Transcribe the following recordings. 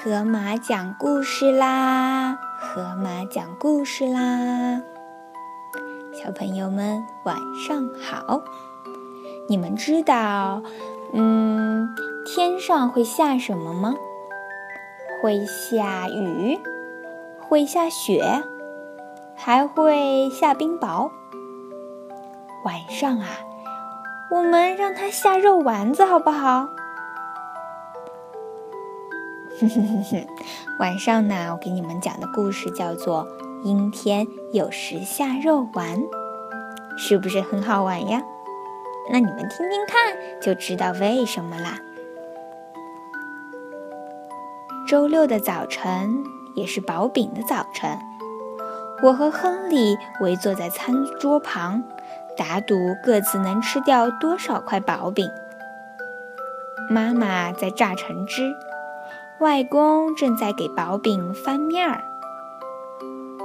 河马讲故事啦！河马讲故事啦！小朋友们晚上好。你们知道，嗯，天上会下什么吗？会下雨，会下雪，还会下冰雹。晚上啊，我们让它下肉丸子好不好？晚上呢，我给你们讲的故事叫做《阴天有时下肉丸》，是不是很好玩呀？那你们听听看，就知道为什么啦。周六的早晨也是薄饼的早晨，我和亨利围坐在餐桌旁，打赌各自能吃掉多少块薄饼。妈妈在榨橙汁。外公正在给薄饼翻面儿，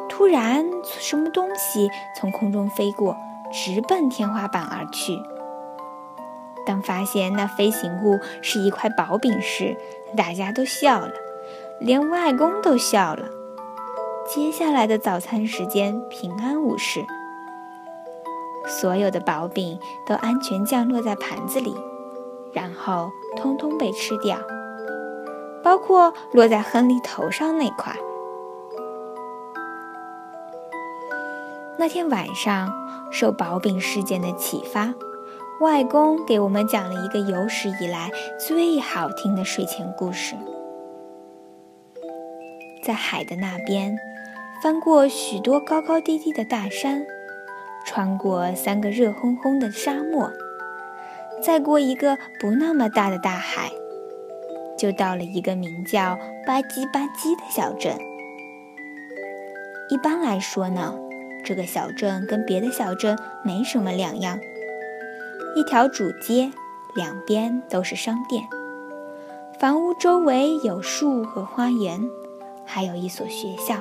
突然，什么东西从空中飞过，直奔天花板而去。当发现那飞行物是一块薄饼时，大家都笑了，连外公都笑了。接下来的早餐时间平安无事，所有的薄饼都安全降落在盘子里，然后通通被吃掉。包括落在亨利头上那块。那天晚上，受薄饼事件的启发，外公给我们讲了一个有史以来最好听的睡前故事。在海的那边，翻过许多高高低低的大山，穿过三个热烘烘的沙漠，再过一个不那么大的大海。就到了一个名叫吧唧吧唧的小镇。一般来说呢，这个小镇跟别的小镇没什么两样。一条主街，两边都是商店，房屋周围有树和花园，还有一所学校。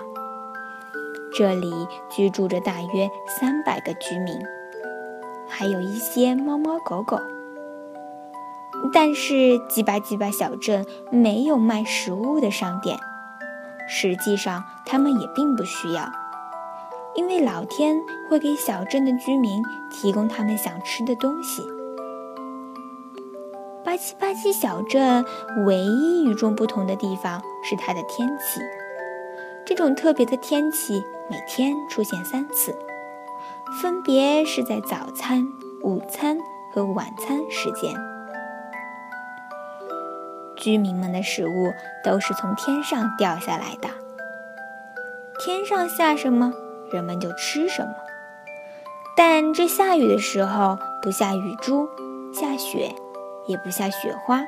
这里居住着大约三百个居民，还有一些猫猫狗狗。但是，鸡巴鸡巴小镇没有卖食物的商店。实际上，他们也并不需要，因为老天会给小镇的居民提供他们想吃的东西。吧唧吧唧小镇唯一与众不同的地方是它的天气。这种特别的天气每天出现三次，分别是在早餐、午餐和晚餐时间。居民们的食物都是从天上掉下来的。天上下什么，人们就吃什么。但这下雨的时候，不下雨珠，下雪，也不下雪花，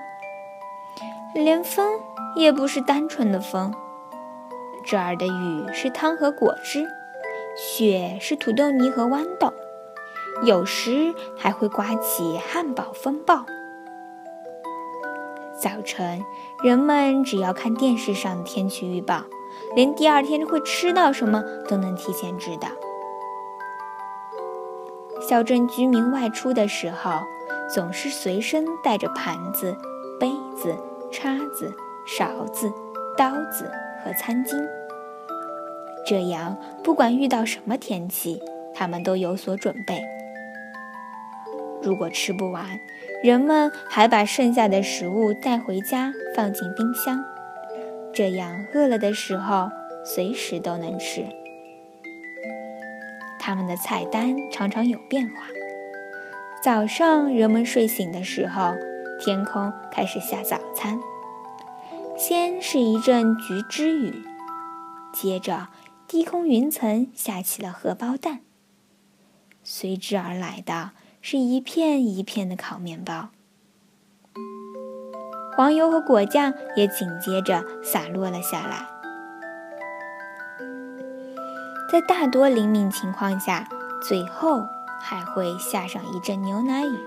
连风也不是单纯的风。这儿的雨是汤和果汁，雪是土豆泥和豌豆，有时还会刮起汉堡风暴。早晨，人们只要看电视上的天气预报，连第二天会吃到什么都能提前知道。小镇居民外出的时候，总是随身带着盘子、杯子、叉子、勺子、刀子和餐巾，这样不管遇到什么天气，他们都有所准备。如果吃不完，人们还把剩下的食物带回家，放进冰箱，这样饿了的时候随时都能吃。他们的菜单常常有变化。早上人们睡醒的时候，天空开始下早餐，先是一阵橘汁雨，接着低空云层下起了荷包蛋，随之而来的。是一片一片的烤面包，黄油和果酱也紧接着洒落了下来。在大多灵敏情况下，最后还会下上一阵牛奶雨。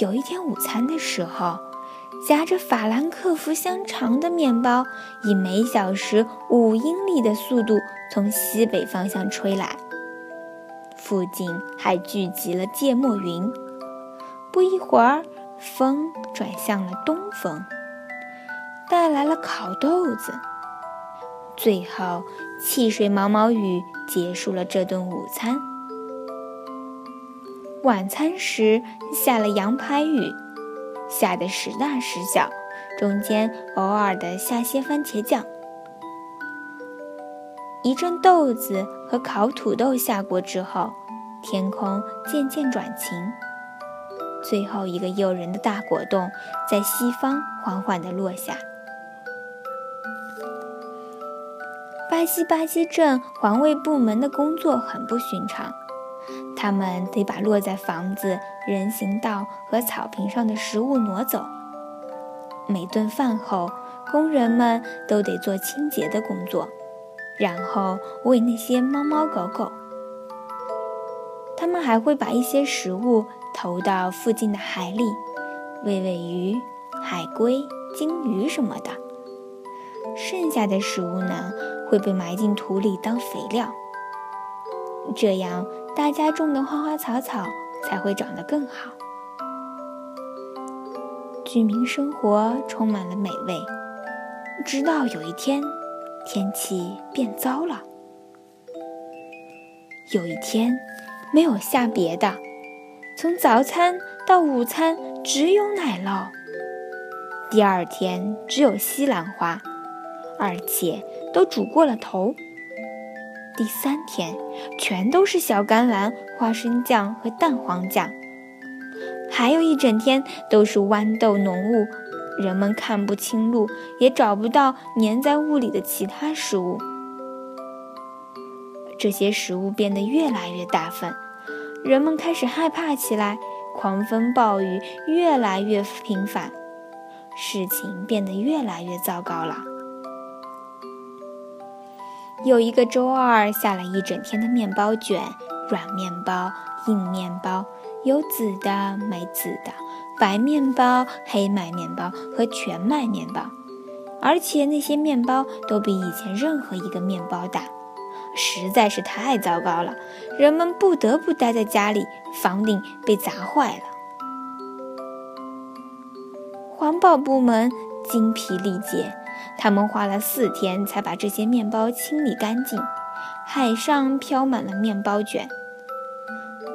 有一天午餐的时候，夹着法兰克福香肠的面包以每小时五英里的速度从西北方向吹来。附近还聚集了芥末云，不一会儿，风转向了东风，带来了烤豆子。最后，汽水毛毛雨结束了这顿午餐。晚餐时下了羊排雨，下的时大时小，中间偶尔的下些番茄酱。一阵豆子和烤土豆下过之后，天空渐渐转晴。最后一个诱人的大果冻在西方缓缓地落下。巴西巴西镇环卫部门的工作很不寻常，他们得把落在房子、人行道和草坪上的食物挪走。每顿饭后，工人们都得做清洁的工作，然后喂那些猫猫狗狗。他们还会把一些食物。投到附近的海里，喂喂鱼、海龟、鲸鱼什么的。剩下的食物呢，会被埋进土里当肥料。这样，大家种的花花草草才会长得更好。居民生活充满了美味，直到有一天，天气变糟了。有一天，没有下别的。从早餐到午餐只有奶酪，第二天只有西兰花，而且都煮过了头。第三天全都是小甘蓝、花生酱和蛋黄酱，还有一整天都是豌豆浓雾，人们看不清路，也找不到粘在雾里的其他食物。这些食物变得越来越大份。人们开始害怕起来，狂风暴雨越来越频繁，事情变得越来越糟糕了。有一个周二下了一整天的面包卷，软面包、硬面包，有紫的、没紫的，白面包、黑麦面包和全麦面包，而且那些面包都比以前任何一个面包大。实在是太糟糕了，人们不得不待在家里，房顶被砸坏了。环保部门精疲力竭，他们花了四天才把这些面包清理干净。海上飘满了面包卷。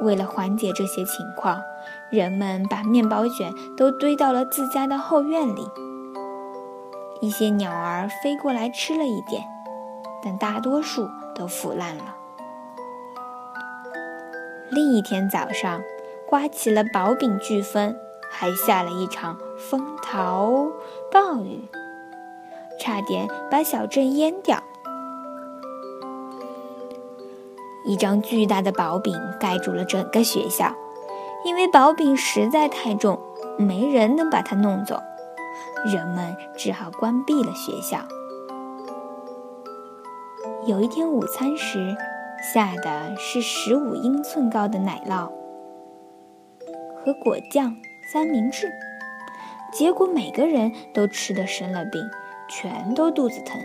为了缓解这些情况，人们把面包卷都堆到了自家的后院里。一些鸟儿飞过来吃了一点，但大多数。都腐烂了。另一天早上，刮起了薄饼飓风，还下了一场风涛暴雨，差点把小镇淹掉。一张巨大的薄饼盖住了整个学校，因为薄饼实在太重，没人能把它弄走，人们只好关闭了学校。有一天午餐时，下的是十五英寸高的奶酪和果酱三明治，结果每个人都吃得生了病，全都肚子疼。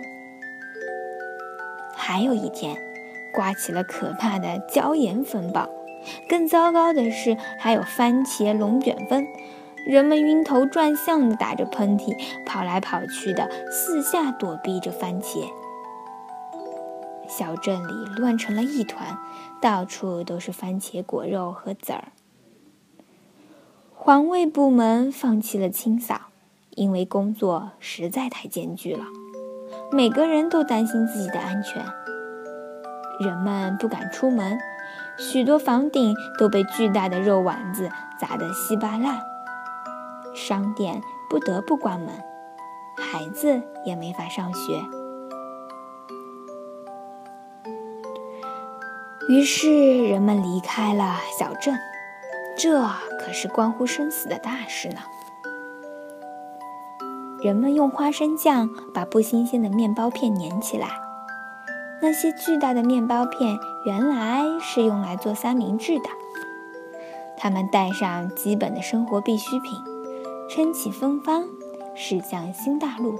还有一天，刮起了可怕的椒盐风暴，更糟糕的是还有番茄龙卷风，人们晕头转向的打着喷嚏，跑来跑去的四下躲避着番茄。小镇里乱成了一团，到处都是番茄果肉和籽儿。环卫部门放弃了清扫，因为工作实在太艰巨了。每个人都担心自己的安全，人们不敢出门，许多房顶都被巨大的肉丸子砸得稀巴烂，商店不得不关门，孩子也没法上学。于是人们离开了小镇，这可是关乎生死的大事呢。人们用花生酱把不新鲜的面包片粘起来。那些巨大的面包片原来是用来做三明治的。他们带上基本的生活必需品，撑起风帆，驶向新大陆。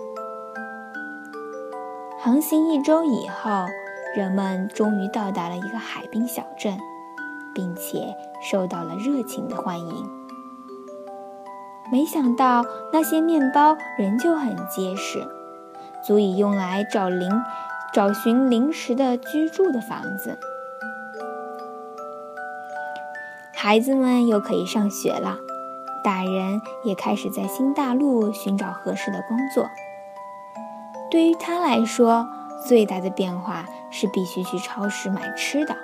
航行一周以后。人们终于到达了一个海滨小镇，并且受到了热情的欢迎。没想到那些面包仍旧很结实，足以用来找零找寻临时的居住的房子。孩子们又可以上学了，大人也开始在新大陆寻找合适的工作。对于他来说，最大的变化是必须去超市买吃的。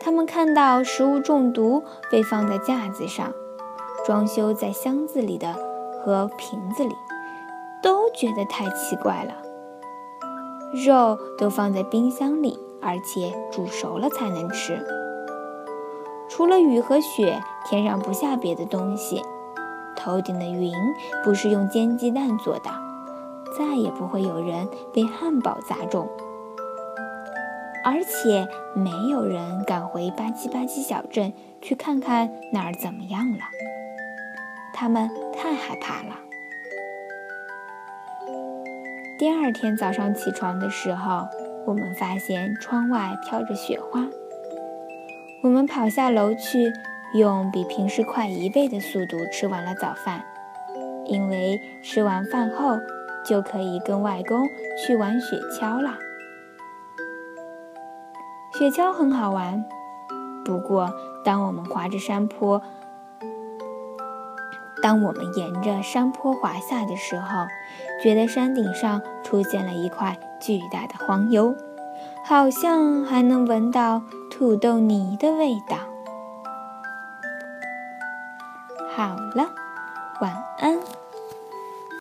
他们看到食物中毒被放在架子上，装修在箱子里的和瓶子里，都觉得太奇怪了。肉都放在冰箱里，而且煮熟了才能吃。除了雨和雪，天上不下别的东西。头顶的云不是用煎鸡蛋做的。再也不会有人被汉堡砸中，而且没有人敢回吧唧吧唧小镇去看看那儿怎么样了。他们太害怕了。第二天早上起床的时候，我们发现窗外飘着雪花。我们跑下楼去，用比平时快一倍的速度吃完了早饭，因为吃完饭后。就可以跟外公去玩雪橇了。雪橇很好玩，不过当我们滑着山坡，当我们沿着山坡滑下的时候，觉得山顶上出现了一块巨大的黄油，好像还能闻到土豆泥的味道。